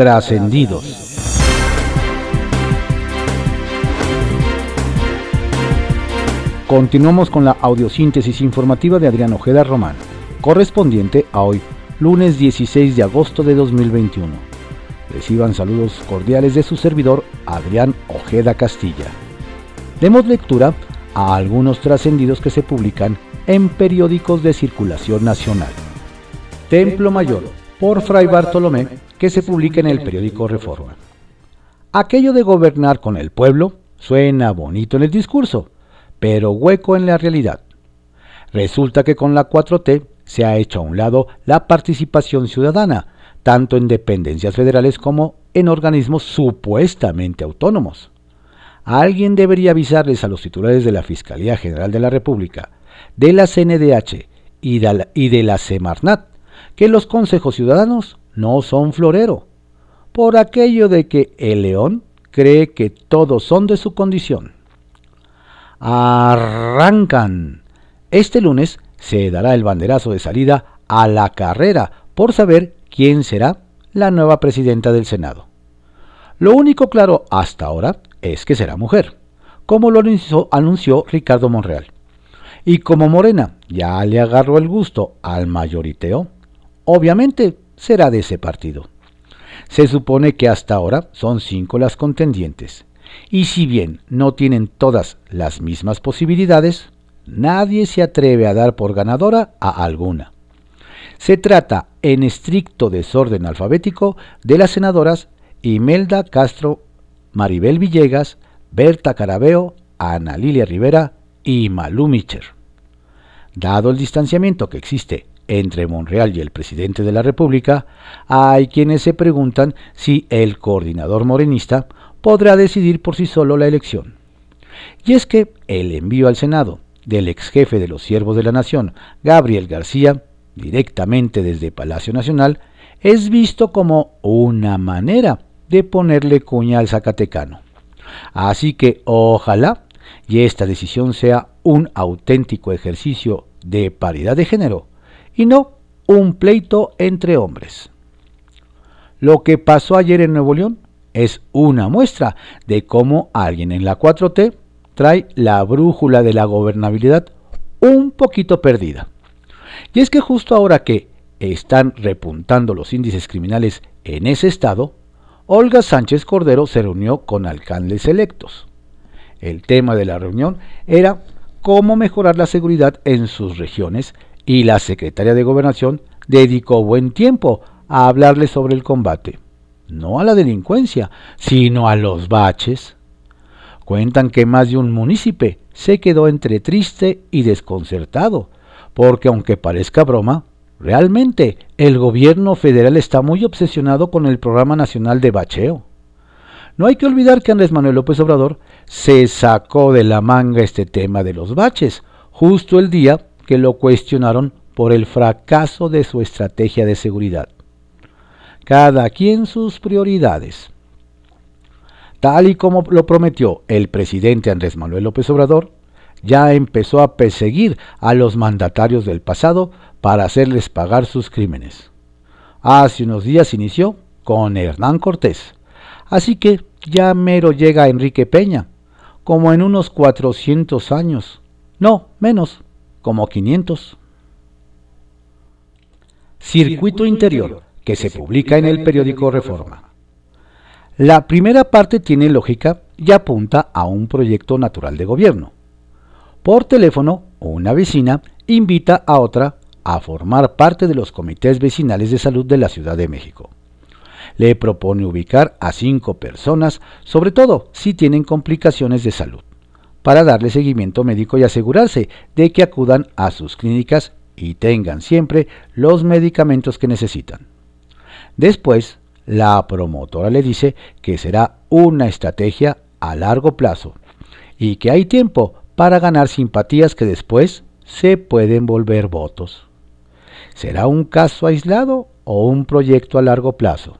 Trascendidos. Continuamos con la audiosíntesis informativa de Adrián Ojeda Román, correspondiente a hoy, lunes 16 de agosto de 2021. Reciban saludos cordiales de su servidor Adrián Ojeda Castilla. Demos lectura a algunos trascendidos que se publican en periódicos de circulación nacional. Templo Mayor, por Fray Bartolomé, que se publica en el periódico Reforma. Aquello de gobernar con el pueblo suena bonito en el discurso, pero hueco en la realidad. Resulta que con la 4T se ha hecho a un lado la participación ciudadana, tanto en dependencias federales como en organismos supuestamente autónomos. Alguien debería avisarles a los titulares de la Fiscalía General de la República, de la CNDH y de la, Semarnat que los consejos ciudadanos no son florero, por aquello de que el león cree que todos son de su condición arrancan. Este lunes se dará el banderazo de salida a la carrera por saber quién será la nueva presidenta del Senado. Lo único claro hasta ahora es que será mujer, como lo anunció, Ricardo Monreal. Y como Morena ya le agarró el gusto al mayoriteo, obviamente será de ese partido. Se supone que hasta ahora son cinco las contendientes y si bien no tienen todas las mismas posibilidades, nadie se atreve a dar por ganadora a alguna. Se trata, en estricto desorden alfabético, de las senadoras Imelda Castro, Maribel Villegas, Berta Carabeo, Ana Lilia Rivera y Malú Micher. Dado el distanciamiento que existe entre Monreal y el presidente de la República, hay quienes se preguntan si el coordinador morenista podrá decidir por sí solo la elección. Y es que el envío al Senado del ex jefe de los siervos de la nación, Gabriel García, directamente desde Palacio Nacional, es visto como una manera de ponerle cuña al Zacatecano. Así que ojalá y esta decisión sea un auténtico ejercicio de paridad de género y no un pleito entre hombres. Lo que pasó ayer en Nuevo León es una muestra de cómo alguien en la 4T trae la brújula de la gobernabilidad un poquito perdida. Y es que justo ahora que están repuntando los índices criminales en ese estado, Olga Sánchez Cordero se reunió con alcaldes electos. El tema de la reunión era cómo mejorar la seguridad en sus regiones y la secretaria de Gobernación dedicó buen tiempo a hablarle sobre el combate no a la delincuencia, sino a los baches. Cuentan que más de un munícipe se quedó entre triste y desconcertado, porque aunque parezca broma, realmente el gobierno federal está muy obsesionado con el Programa Nacional de Bacheo. No hay que olvidar que Andrés Manuel López Obrador se sacó de la manga este tema de los baches, justo el día que lo cuestionaron por el fracaso de su estrategia de seguridad cada quien sus prioridades. Tal y como lo prometió el presidente Andrés Manuel López Obrador, ya empezó a perseguir a los mandatarios del pasado para hacerles pagar sus crímenes. Hace unos días inició con Hernán Cortés, así que ya mero llega Enrique Peña, como en unos 400 años, no, menos, como 500. Circuito interior que se publica en el periódico Reforma. La primera parte tiene lógica y apunta a un proyecto natural de gobierno. Por teléfono, una vecina invita a otra a formar parte de los comités vecinales de salud de la Ciudad de México. Le propone ubicar a cinco personas, sobre todo si tienen complicaciones de salud, para darle seguimiento médico y asegurarse de que acudan a sus clínicas y tengan siempre los medicamentos que necesitan. Después, la promotora le dice que será una estrategia a largo plazo y que hay tiempo para ganar simpatías que después se pueden volver votos. ¿Será un caso aislado o un proyecto a largo plazo?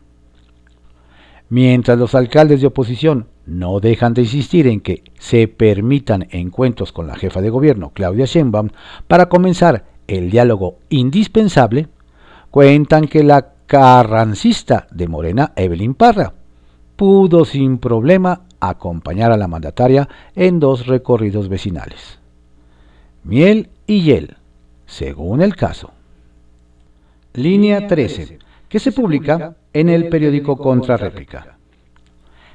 Mientras los alcaldes de oposición no dejan de insistir en que se permitan encuentros con la jefa de gobierno, Claudia Sheinbaum, para comenzar el diálogo indispensable, cuentan que la carrancista de Morena, Evelyn Parra, pudo sin problema acompañar a la mandataria en dos recorridos vecinales. Miel y hiel, según el caso. Línea 13, que se publica en el periódico Contrarréplica.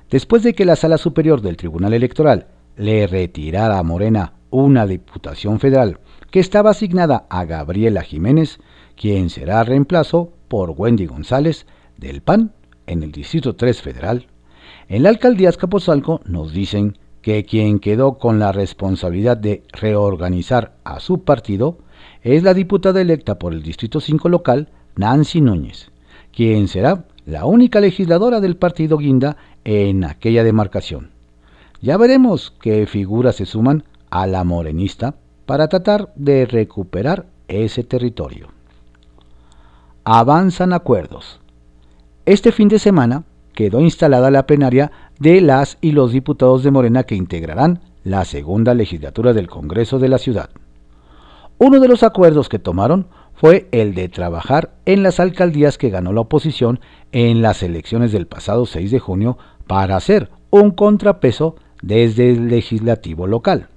Después de que la Sala Superior del Tribunal Electoral le retirara a Morena una diputación federal que estaba asignada a Gabriela Jiménez, quien será reemplazo por Wendy González del PAN en el Distrito 3 Federal, en la alcaldía Escaposalco nos dicen que quien quedó con la responsabilidad de reorganizar a su partido es la diputada electa por el Distrito 5 local, Nancy Núñez, quien será la única legisladora del partido Guinda en aquella demarcación. Ya veremos qué figuras se suman a la morenista para tratar de recuperar ese territorio. Avanzan acuerdos. Este fin de semana quedó instalada la plenaria de las y los diputados de Morena que integrarán la segunda legislatura del Congreso de la ciudad. Uno de los acuerdos que tomaron fue el de trabajar en las alcaldías que ganó la oposición en las elecciones del pasado 6 de junio para hacer un contrapeso desde el legislativo local.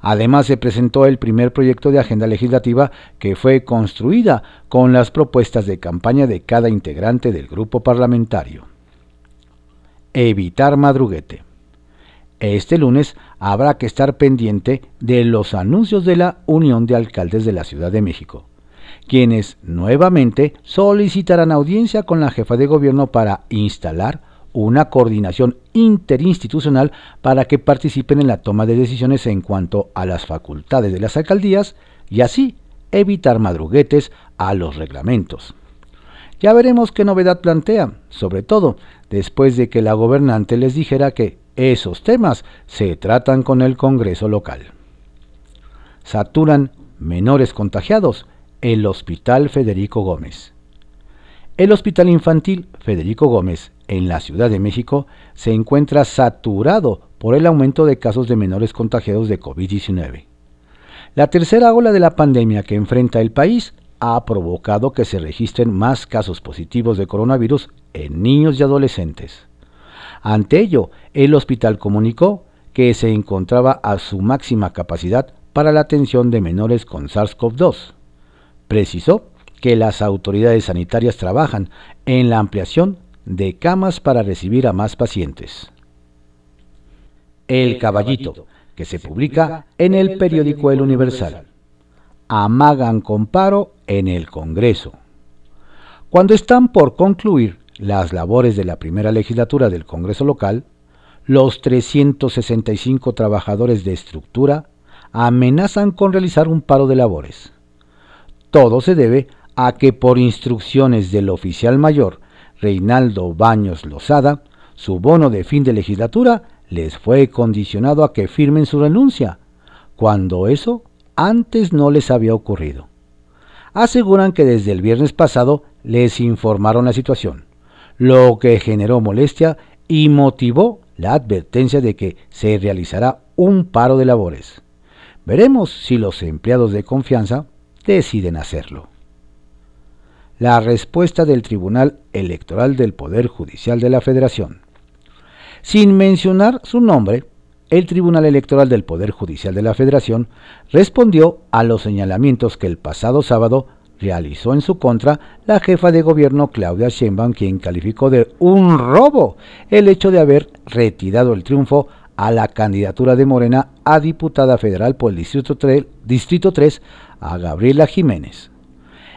Además se presentó el primer proyecto de agenda legislativa que fue construida con las propuestas de campaña de cada integrante del grupo parlamentario. Evitar madruguete. Este lunes habrá que estar pendiente de los anuncios de la Unión de Alcaldes de la Ciudad de México, quienes nuevamente solicitarán audiencia con la jefa de gobierno para instalar una coordinación interinstitucional para que participen en la toma de decisiones en cuanto a las facultades de las alcaldías y así evitar madruguetes a los reglamentos. Ya veremos qué novedad plantea, sobre todo después de que la gobernante les dijera que esos temas se tratan con el Congreso local. Saturan menores contagiados el Hospital Federico Gómez. El Hospital Infantil Federico Gómez en la Ciudad de México se encuentra saturado por el aumento de casos de menores contagiados de COVID-19. La tercera ola de la pandemia que enfrenta el país ha provocado que se registren más casos positivos de coronavirus en niños y adolescentes. Ante ello, el hospital comunicó que se encontraba a su máxima capacidad para la atención de menores con SARS-CoV-2. Precisó que las autoridades sanitarias trabajan en la ampliación de camas para recibir a más pacientes. El Caballito, que se publica en el periódico El Universal. Amagan con paro en el Congreso. Cuando están por concluir las labores de la primera legislatura del Congreso local, los 365 trabajadores de estructura amenazan con realizar un paro de labores. Todo se debe a que por instrucciones del oficial mayor Reinaldo Baños Lozada, su bono de fin de legislatura les fue condicionado a que firmen su renuncia, cuando eso antes no les había ocurrido. Aseguran que desde el viernes pasado les informaron la situación, lo que generó molestia y motivó la advertencia de que se realizará un paro de labores. Veremos si los empleados de confianza deciden hacerlo la respuesta del Tribunal Electoral del Poder Judicial de la Federación. Sin mencionar su nombre, el Tribunal Electoral del Poder Judicial de la Federación respondió a los señalamientos que el pasado sábado realizó en su contra la jefa de gobierno Claudia Sheinbaum, quien calificó de un robo el hecho de haber retirado el triunfo a la candidatura de Morena a diputada federal por el Distrito 3, Distrito 3 a Gabriela Jiménez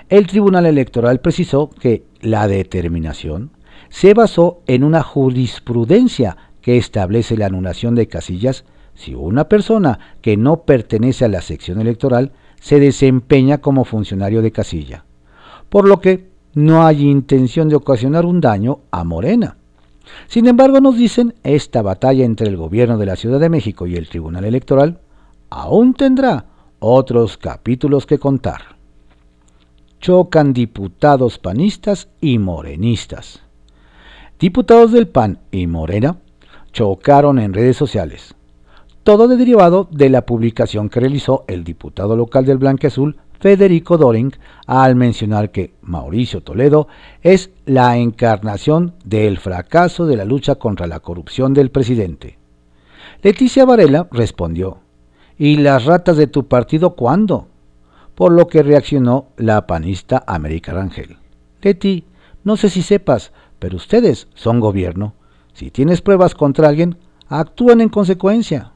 el Tribunal Electoral precisó que la determinación se basó en una jurisprudencia que establece la anulación de casillas si una persona que no pertenece a la sección electoral se desempeña como funcionario de casilla, por lo que no hay intención de ocasionar un daño a Morena. Sin embargo, nos dicen, esta batalla entre el gobierno de la Ciudad de México y el Tribunal Electoral aún tendrá otros capítulos que contar chocan diputados panistas y morenistas. Diputados del PAN y Morena chocaron en redes sociales. Todo derivado de la publicación que realizó el diputado local del Blanque Azul, Federico Doring al mencionar que Mauricio Toledo es la encarnación del fracaso de la lucha contra la corrupción del presidente. Leticia Varela respondió, ¿y las ratas de tu partido cuándo? Por lo que reaccionó la panista América Rangel. Leti, no sé si sepas, pero ustedes son gobierno. Si tienes pruebas contra alguien, actúan en consecuencia.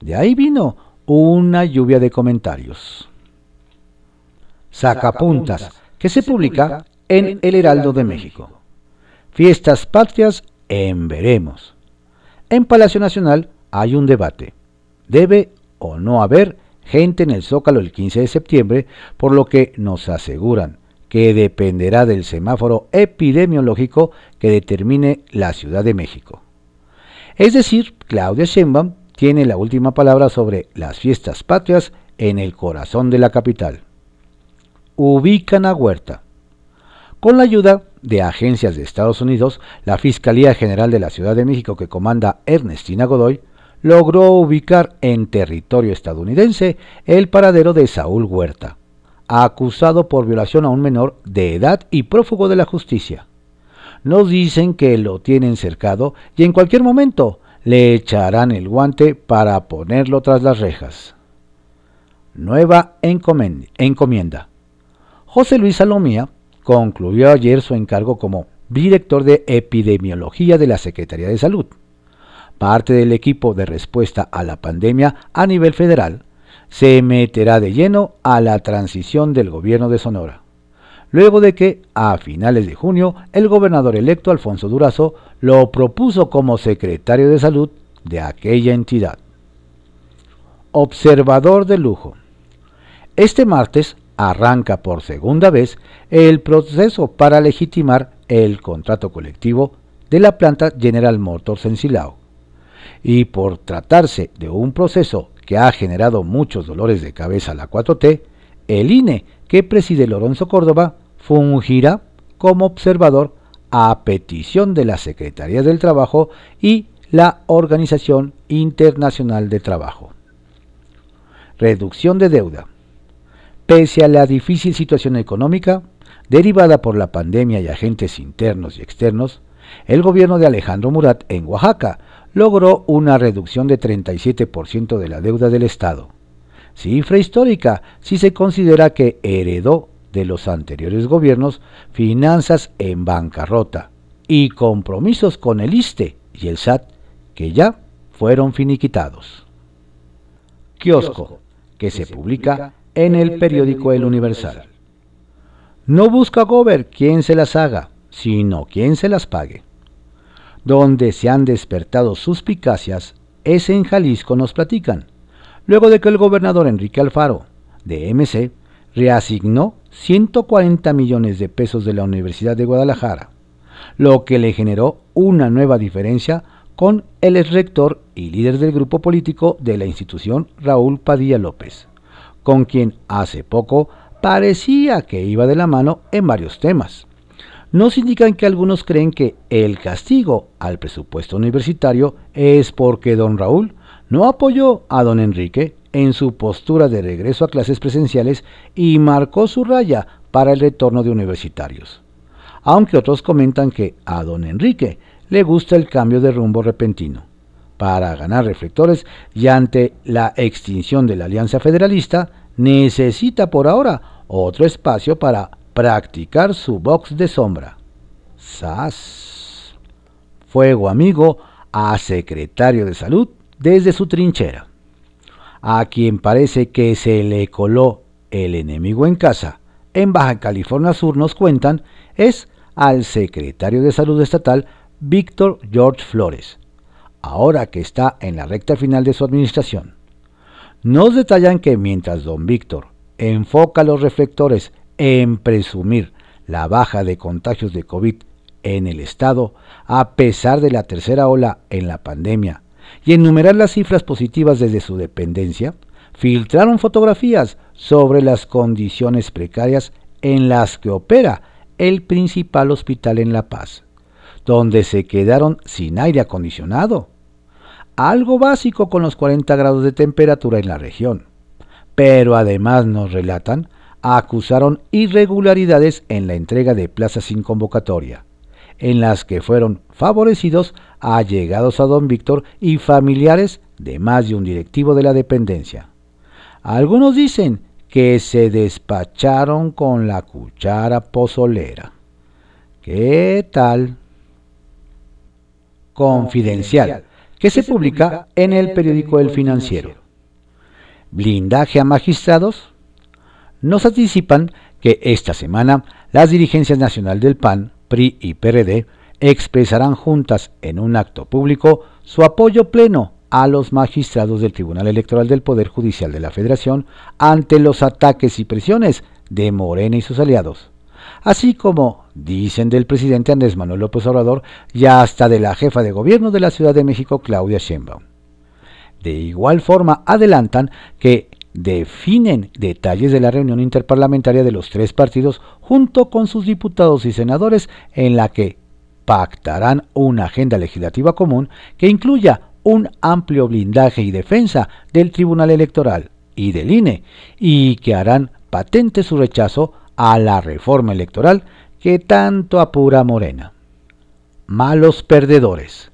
De ahí vino una lluvia de comentarios. Sacapuntas, que se publica en El Heraldo de México. Fiestas patrias en veremos. En Palacio Nacional hay un debate. ¿Debe o no haber gente en el Zócalo el 15 de septiembre? Por lo que nos aseguran que dependerá del semáforo epidemiológico que determine la Ciudad de México. Es decir, Claudia Sheinbaum tiene la última palabra sobre las fiestas patrias en el corazón de la capital. Ubican a Huerta. Con la ayuda de agencias de Estados Unidos, la Fiscalía General de la Ciudad de México que comanda Ernestina Godoy logró ubicar en territorio estadounidense el paradero de Saúl Huerta, acusado por violación a un menor de edad y prófugo de la justicia. Nos dicen que lo tienen cercado y en cualquier momento le echarán el guante para ponerlo tras las rejas. Nueva encomienda. José Luis Salomía concluyó ayer su encargo como director de epidemiología de la Secretaría de Salud. Parte del equipo de respuesta a la pandemia a nivel federal se meterá de lleno a la transición del gobierno de Sonora luego de que, a finales de junio, el gobernador electo Alfonso Durazo lo propuso como secretario de salud de aquella entidad. Observador de lujo. Este martes arranca por segunda vez el proceso para legitimar el contrato colectivo de la planta General Motors en Silao. Y por tratarse de un proceso que ha generado muchos dolores de cabeza a la 4T, el INE que preside Lorenzo Córdoba fungirá como observador a petición de la Secretaría del Trabajo y la Organización Internacional de Trabajo. Reducción de deuda. Pese a la difícil situación económica derivada por la pandemia y agentes internos y externos, el gobierno de Alejandro Murat en Oaxaca logró una reducción de 37% de la deuda del Estado. Cifra histórica si se considera que heredó de los anteriores gobiernos finanzas en bancarrota y compromisos con el ISTE y el SAT que ya fueron finiquitados. Kiosco, que se publica en el periódico El Universal. No busca Gober quien se las haga, sino quien se las pague. Donde se han despertado suspicacias es en Jalisco, nos platican, luego de que el gobernador Enrique Alfaro, de MC, reasignó 140 millones de pesos de la Universidad de Guadalajara, lo que le generó una nueva diferencia con el ex rector y líder del grupo político de la institución, Raúl Padilla López, con quien hace poco parecía que iba de la mano en varios temas. Nos indican que algunos creen que el castigo al presupuesto universitario es porque don Raúl no apoyó a don Enrique en su postura de regreso a clases presenciales y marcó su raya para el retorno de universitarios. Aunque otros comentan que a don Enrique le gusta el cambio de rumbo repentino. Para ganar reflectores y ante la extinción de la Alianza Federalista, necesita por ahora otro espacio para practicar su box de sombra. SAS. Fuego amigo a secretario de salud desde su trinchera a quien parece que se le coló el enemigo en casa, en Baja California Sur nos cuentan, es al secretario de Salud Estatal, Víctor George Flores, ahora que está en la recta final de su administración. Nos detallan que mientras don Víctor enfoca los reflectores en presumir la baja de contagios de COVID en el Estado, a pesar de la tercera ola en la pandemia y enumerar las cifras positivas desde su dependencia, filtraron fotografías sobre las condiciones precarias en las que opera el principal hospital en La Paz, donde se quedaron sin aire acondicionado. Algo básico con los 40 grados de temperatura en la región. Pero además nos relatan acusaron irregularidades en la entrega de plazas sin convocatoria, en las que fueron favorecidos allegados a don Víctor y familiares de más de un directivo de la dependencia. Algunos dicen que se despacharon con la cuchara pozolera. ¿Qué tal? Confidencial, que se publica en el periódico El Financiero. Blindaje a magistrados. Nos anticipan que esta semana las dirigencias nacional del PAN, PRI y PRD expresarán juntas en un acto público su apoyo pleno a los magistrados del Tribunal Electoral del Poder Judicial de la Federación ante los ataques y presiones de Morena y sus aliados así como dicen del presidente Andrés Manuel López Obrador y hasta de la jefa de gobierno de la Ciudad de México, Claudia Sheinbaum. De igual forma, adelantan que definen detalles de la reunión interparlamentaria de los tres partidos junto con sus diputados y senadores en la que pactarán una agenda legislativa común que incluya un amplio blindaje y defensa del Tribunal Electoral y del INE y que harán patente su rechazo a la reforma electoral que tanto apura Morena. Malos perdedores.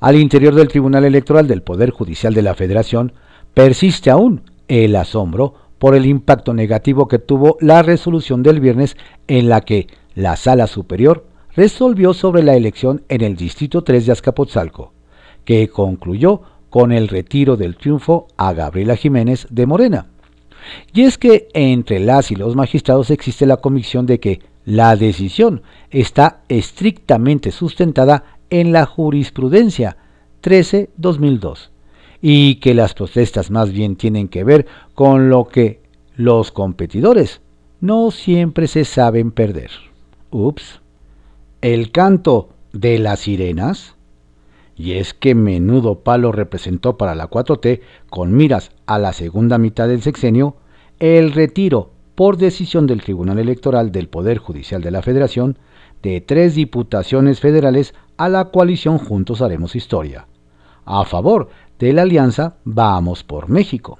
Al interior del Tribunal Electoral del Poder Judicial de la Federación persiste aún el asombro por el impacto negativo que tuvo la resolución del viernes en la que la Sala Superior resolvió sobre la elección en el Distrito 3 de Azcapotzalco, que concluyó con el retiro del triunfo a Gabriela Jiménez de Morena. Y es que entre las y los magistrados existe la convicción de que la decisión está estrictamente sustentada en la jurisprudencia 13-2002 y que las protestas más bien tienen que ver con lo que los competidores no siempre se saben perder. Ups. El canto de las sirenas. Y es que menudo palo representó para la 4T con miras a la segunda mitad del sexenio el retiro por decisión del Tribunal Electoral del Poder Judicial de la Federación de tres diputaciones federales a la coalición Juntos Haremos Historia, a favor de la alianza Vamos por México.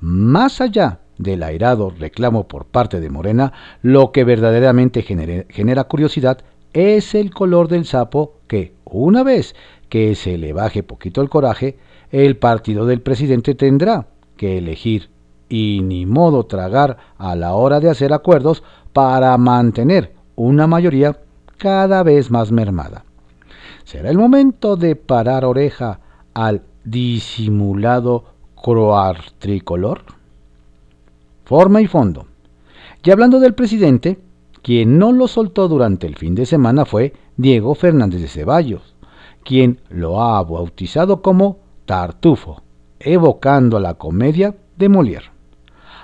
Más allá del airado reclamo por parte de Morena, lo que verdaderamente genera curiosidad es el color del sapo que, una vez que se le baje poquito el coraje, el partido del presidente tendrá que elegir y ni modo tragar a la hora de hacer acuerdos para mantener una mayoría cada vez más mermada. ¿Será el momento de parar oreja al disimulado croar tricolor? Forma y fondo. Y hablando del presidente, quien no lo soltó durante el fin de semana fue Diego Fernández de Ceballos, quien lo ha bautizado como Tartufo, evocando la comedia de Molière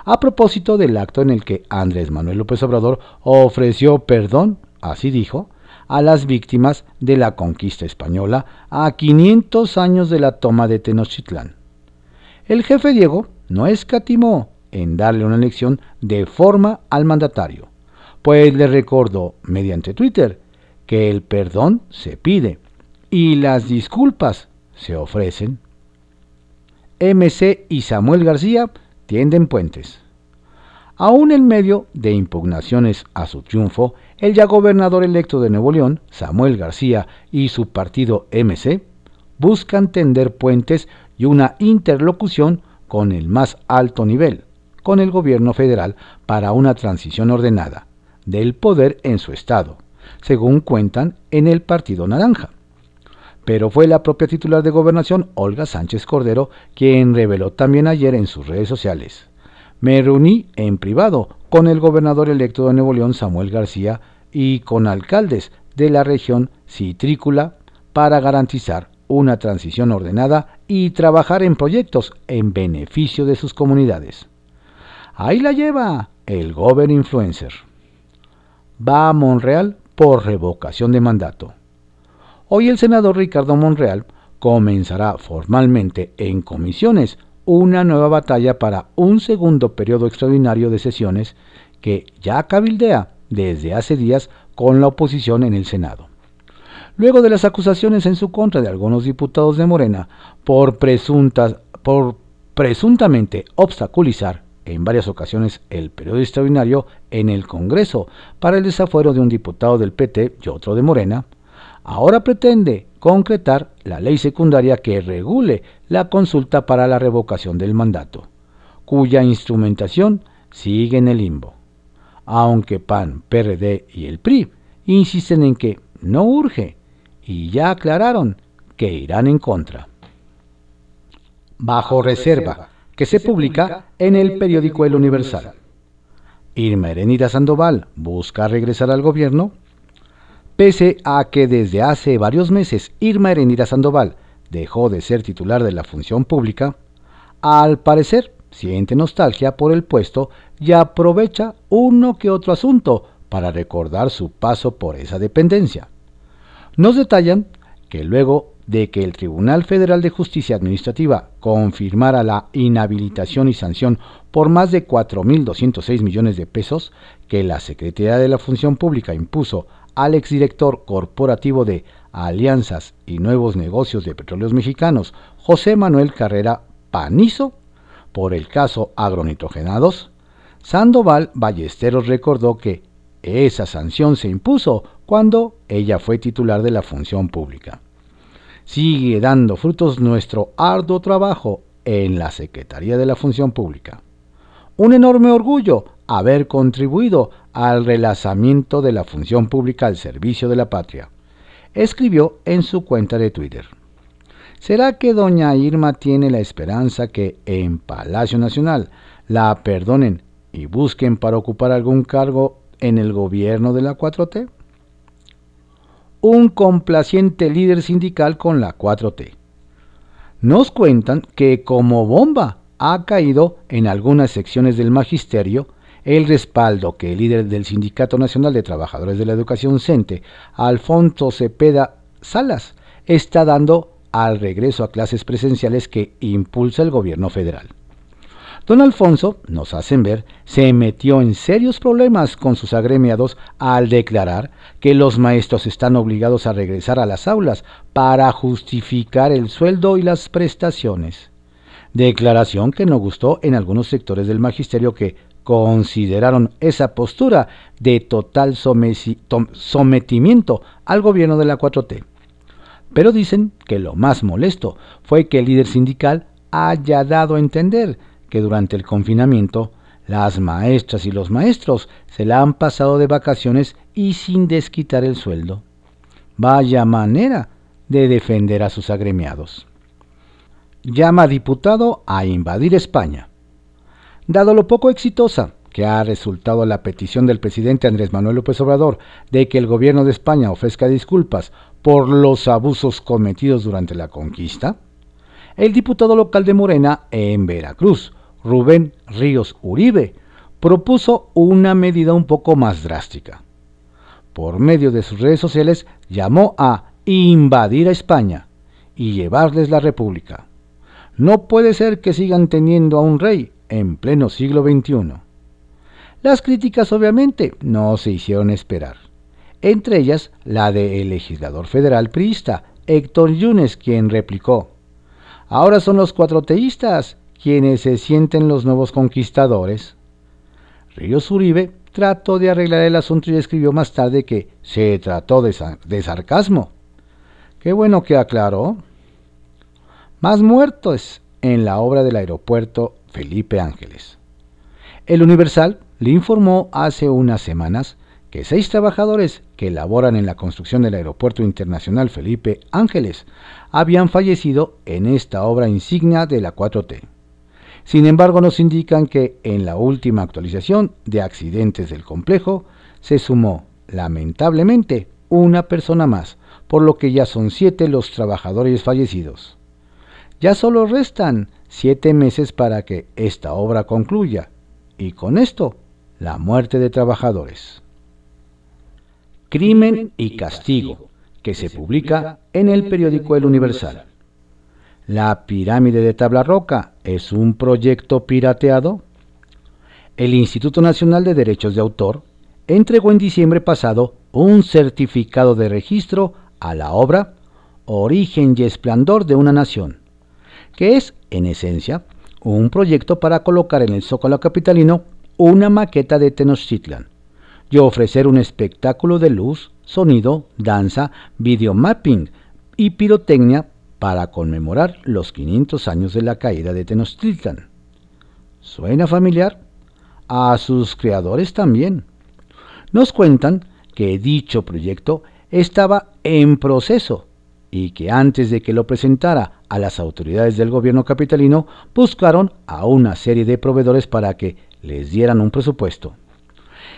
a propósito del acto en el que Andrés Manuel López Obrador ofreció perdón, así dijo, a las víctimas de la conquista española a 500 años de la toma de Tenochtitlán. El jefe Diego no escatimó en darle una lección de forma al mandatario, pues le recordó mediante Twitter que el perdón se pide y las disculpas se ofrecen. MC y Samuel García tienden puentes. Aún en medio de impugnaciones a su triunfo, el ya gobernador electo de Nuevo León, Samuel García, y su partido MC buscan tender puentes y una interlocución con el más alto nivel, con el gobierno federal, para una transición ordenada del poder en su estado, según cuentan en el Partido Naranja. Pero fue la propia titular de gobernación, Olga Sánchez Cordero, quien reveló también ayer en sus redes sociales. Me reuní en privado con el gobernador electo de Nuevo León, Samuel García, y con alcaldes de la región citrícula para garantizar una transición ordenada y trabajar en proyectos en beneficio de sus comunidades. Ahí la lleva el Gober Influencer. Va a Monreal por revocación de mandato. Hoy el senador Ricardo Monreal comenzará formalmente en comisiones una nueva batalla para un segundo periodo extraordinario de sesiones que ya cabildea desde hace días con la oposición en el Senado. Luego de las acusaciones en su contra de algunos diputados de Morena por, por presuntamente obstaculizar en varias ocasiones el periodo extraordinario en el Congreso para el desafuero de un diputado del PT y otro de Morena, ahora pretende concretar la ley secundaria que regule la consulta para la revocación del mandato, cuya instrumentación sigue en el limbo. Aunque PAN, PRD y el PRI insisten en que no urge y ya aclararon que irán en contra. Bajo reserva que se publica en el periódico El Universal. Irma Erenida Sandoval busca regresar al gobierno. Pese a que desde hace varios meses Irma Erenida Sandoval dejó de ser titular de la función pública, al parecer siente nostalgia por el puesto y aprovecha uno que otro asunto para recordar su paso por esa dependencia. Nos detallan que luego de que el Tribunal Federal de Justicia Administrativa confirmara la inhabilitación y sanción por más de 4.206 millones de pesos que la Secretaría de la Función Pública impuso al exdirector corporativo de Alianzas y Nuevos Negocios de Petróleos Mexicanos, José Manuel Carrera Panizo, por el caso agronitrogenados, Sandoval Ballesteros recordó que esa sanción se impuso cuando ella fue titular de la función pública sigue dando frutos nuestro arduo trabajo en la Secretaría de la Función Pública. Un enorme orgullo haber contribuido al relanzamiento de la función pública al servicio de la patria, escribió en su cuenta de Twitter. ¿Será que doña Irma tiene la esperanza que en Palacio Nacional la perdonen y busquen para ocupar algún cargo en el gobierno de la 4T? un complaciente líder sindical con la 4T. Nos cuentan que como bomba ha caído en algunas secciones del magisterio el respaldo que el líder del Sindicato Nacional de Trabajadores de la Educación CENTE, Alfonso Cepeda Salas, está dando al regreso a clases presenciales que impulsa el gobierno federal. Don Alfonso, nos hacen ver, se metió en serios problemas con sus agremiados al declarar que los maestros están obligados a regresar a las aulas para justificar el sueldo y las prestaciones. Declaración que no gustó en algunos sectores del magisterio que consideraron esa postura de total sometimiento al gobierno de la 4T. Pero dicen que lo más molesto fue que el líder sindical haya dado a entender que durante el confinamiento las maestras y los maestros se la han pasado de vacaciones y sin desquitar el sueldo. Vaya manera de defender a sus agremiados. Llama diputado a invadir España. Dado lo poco exitosa que ha resultado la petición del presidente Andrés Manuel López Obrador de que el gobierno de España ofrezca disculpas por los abusos cometidos durante la conquista, el diputado local de Morena en Veracruz, Rubén Ríos Uribe, propuso una medida un poco más drástica. Por medio de sus redes sociales llamó a invadir a España y llevarles la República. No puede ser que sigan teniendo a un rey en pleno siglo XXI. Las críticas obviamente no se hicieron esperar, entre ellas la del legislador federal priista Héctor Yunes, quien replicó, Ahora son los cuatroteístas quienes se sienten los nuevos conquistadores. Ríos Uribe trató de arreglar el asunto y escribió más tarde que se trató de, sarcasmo. Qué bueno que aclaró. Más muertos en la obra del aeropuerto Felipe Ángeles. El Universal le informó hace unas semanas que seis trabajadores que laboran en la construcción del Aeropuerto Internacional Felipe Ángeles habían fallecido en esta obra insignia de la 4T. Sin embargo, nos indican que en la última actualización de accidentes del complejo se sumó, lamentablemente, una persona más, por lo que ya son siete los trabajadores fallecidos. Ya solo restan siete meses para que esta obra concluya, y con esto, la muerte de trabajadores. Crimen y Castigo, que se publica en el periódico El Universal. ¿La pirámide de tabla roca es un proyecto pirateado? El Instituto Nacional de Derechos de Autor entregó en diciembre pasado un certificado de registro a la obra Origen y Esplendor de una Nación, que es, en esencia, un proyecto para colocar en el Zócalo Capitalino una maqueta de Tenochtitlan y ofrecer un espectáculo de luz, sonido, danza, videomapping y pirotecnia para conmemorar los 500 años de la caída de Tenochtitlan. ¿Suena familiar? A sus creadores también. Nos cuentan que dicho proyecto estaba en proceso y que antes de que lo presentara a las autoridades del gobierno capitalino, buscaron a una serie de proveedores para que les dieran un presupuesto.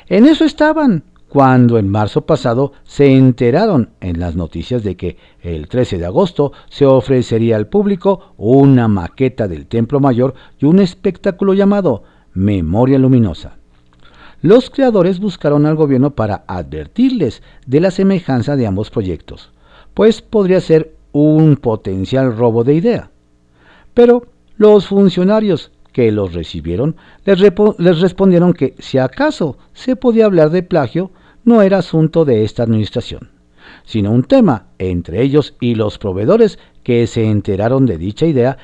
En eso estaban, cuando en marzo pasado se enteraron en las noticias de que el 13 de agosto se ofrecería al público una maqueta del Templo Mayor y un espectáculo llamado Memoria Luminosa. Los creadores buscaron al gobierno para advertirles de la semejanza de ambos proyectos, pues podría ser un potencial robo de idea. Pero los funcionarios que los recibieron les, les, respondieron que si acaso se podía hablar de plagio, no era asunto de esta administración, sino un tema entre ellos y los proveedores que se enteraron de dicha idea,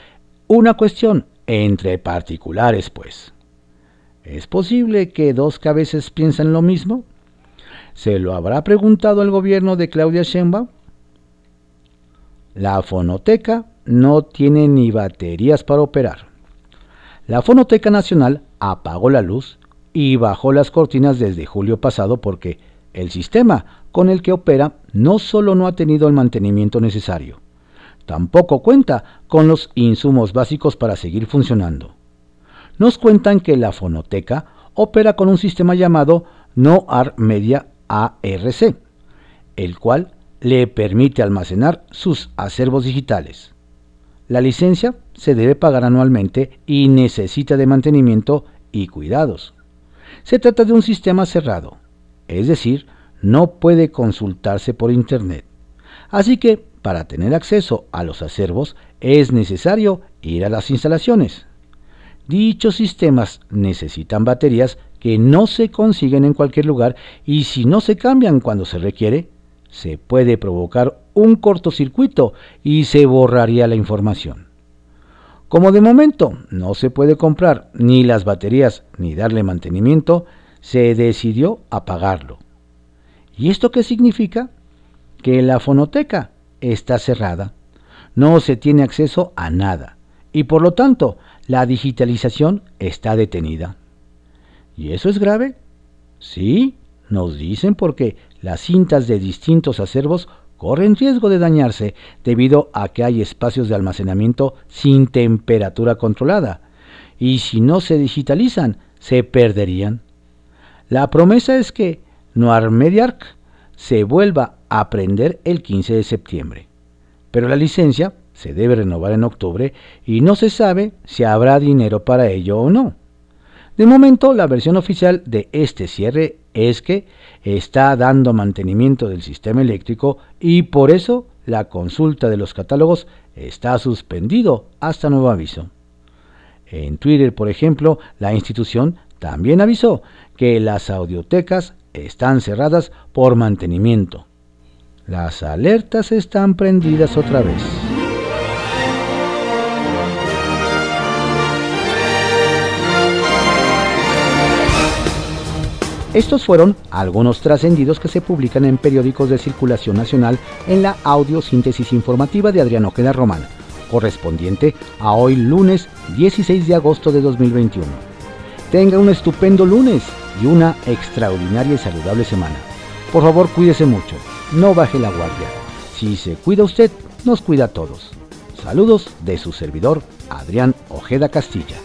una cuestión entre particulares, pues. ¿Es posible que dos cabezas piensen lo mismo? ¿Se lo habrá preguntado el gobierno de Claudia Sheinbaum? La fonoteca no tiene ni baterías para operar. La Fonoteca Nacional apagó la luz y bajó las cortinas desde julio pasado porque el sistema con el que opera no solo no ha tenido el mantenimiento necesario, tampoco cuenta con los insumos básicos para seguir funcionando. Nos cuentan que la fonoteca opera con un sistema llamado No AR Media ARC, el cual le permite almacenar sus acervos digitales. La licencia se debe pagar anualmente y necesita de mantenimiento y cuidados. Se trata de un sistema cerrado, es decir, no puede consultarse por Internet. Así que, para tener acceso a los acervos, es necesario ir a las instalaciones. Dichos sistemas necesitan baterías que no se consiguen en cualquier lugar y si no se cambian cuando se requiere, se puede provocar un cortocircuito y se borraría la información. Como de momento no se puede comprar ni las baterías ni darle mantenimiento, se decidió apagarlo. ¿Y esto qué significa? Que la fonoteca está cerrada, no se tiene acceso a nada y por lo tanto la digitalización está detenida. ¿Y eso es grave? Sí, nos dicen porque las cintas de distintos acervos corren riesgo de dañarse debido a que hay espacios de almacenamiento sin temperatura controlada y si no se digitalizan se perderían. La promesa es que Noir Mediarc se vuelva a prender el 15 de septiembre, pero la licencia se debe renovar en octubre y no se sabe si habrá dinero para ello o no. De momento, la versión oficial de este cierre es que está dando mantenimiento del sistema eléctrico y por eso la consulta de los catálogos está suspendido hasta nuevo aviso. En Twitter, por ejemplo, la institución también avisó que las audiotecas están cerradas por mantenimiento. Las alertas están prendidas otra vez. Estos fueron algunos trascendidos que se publican en periódicos de circulación nacional en la audiosíntesis informativa de Adriano Ojeda Román, correspondiente a hoy lunes 16 de agosto de 2021. Tenga un estupendo lunes y una extraordinaria y saludable semana. Por favor, cuídese mucho, no baje la guardia. Si se cuida usted, nos cuida a todos. Saludos de su servidor, Adrián Ojeda Castilla.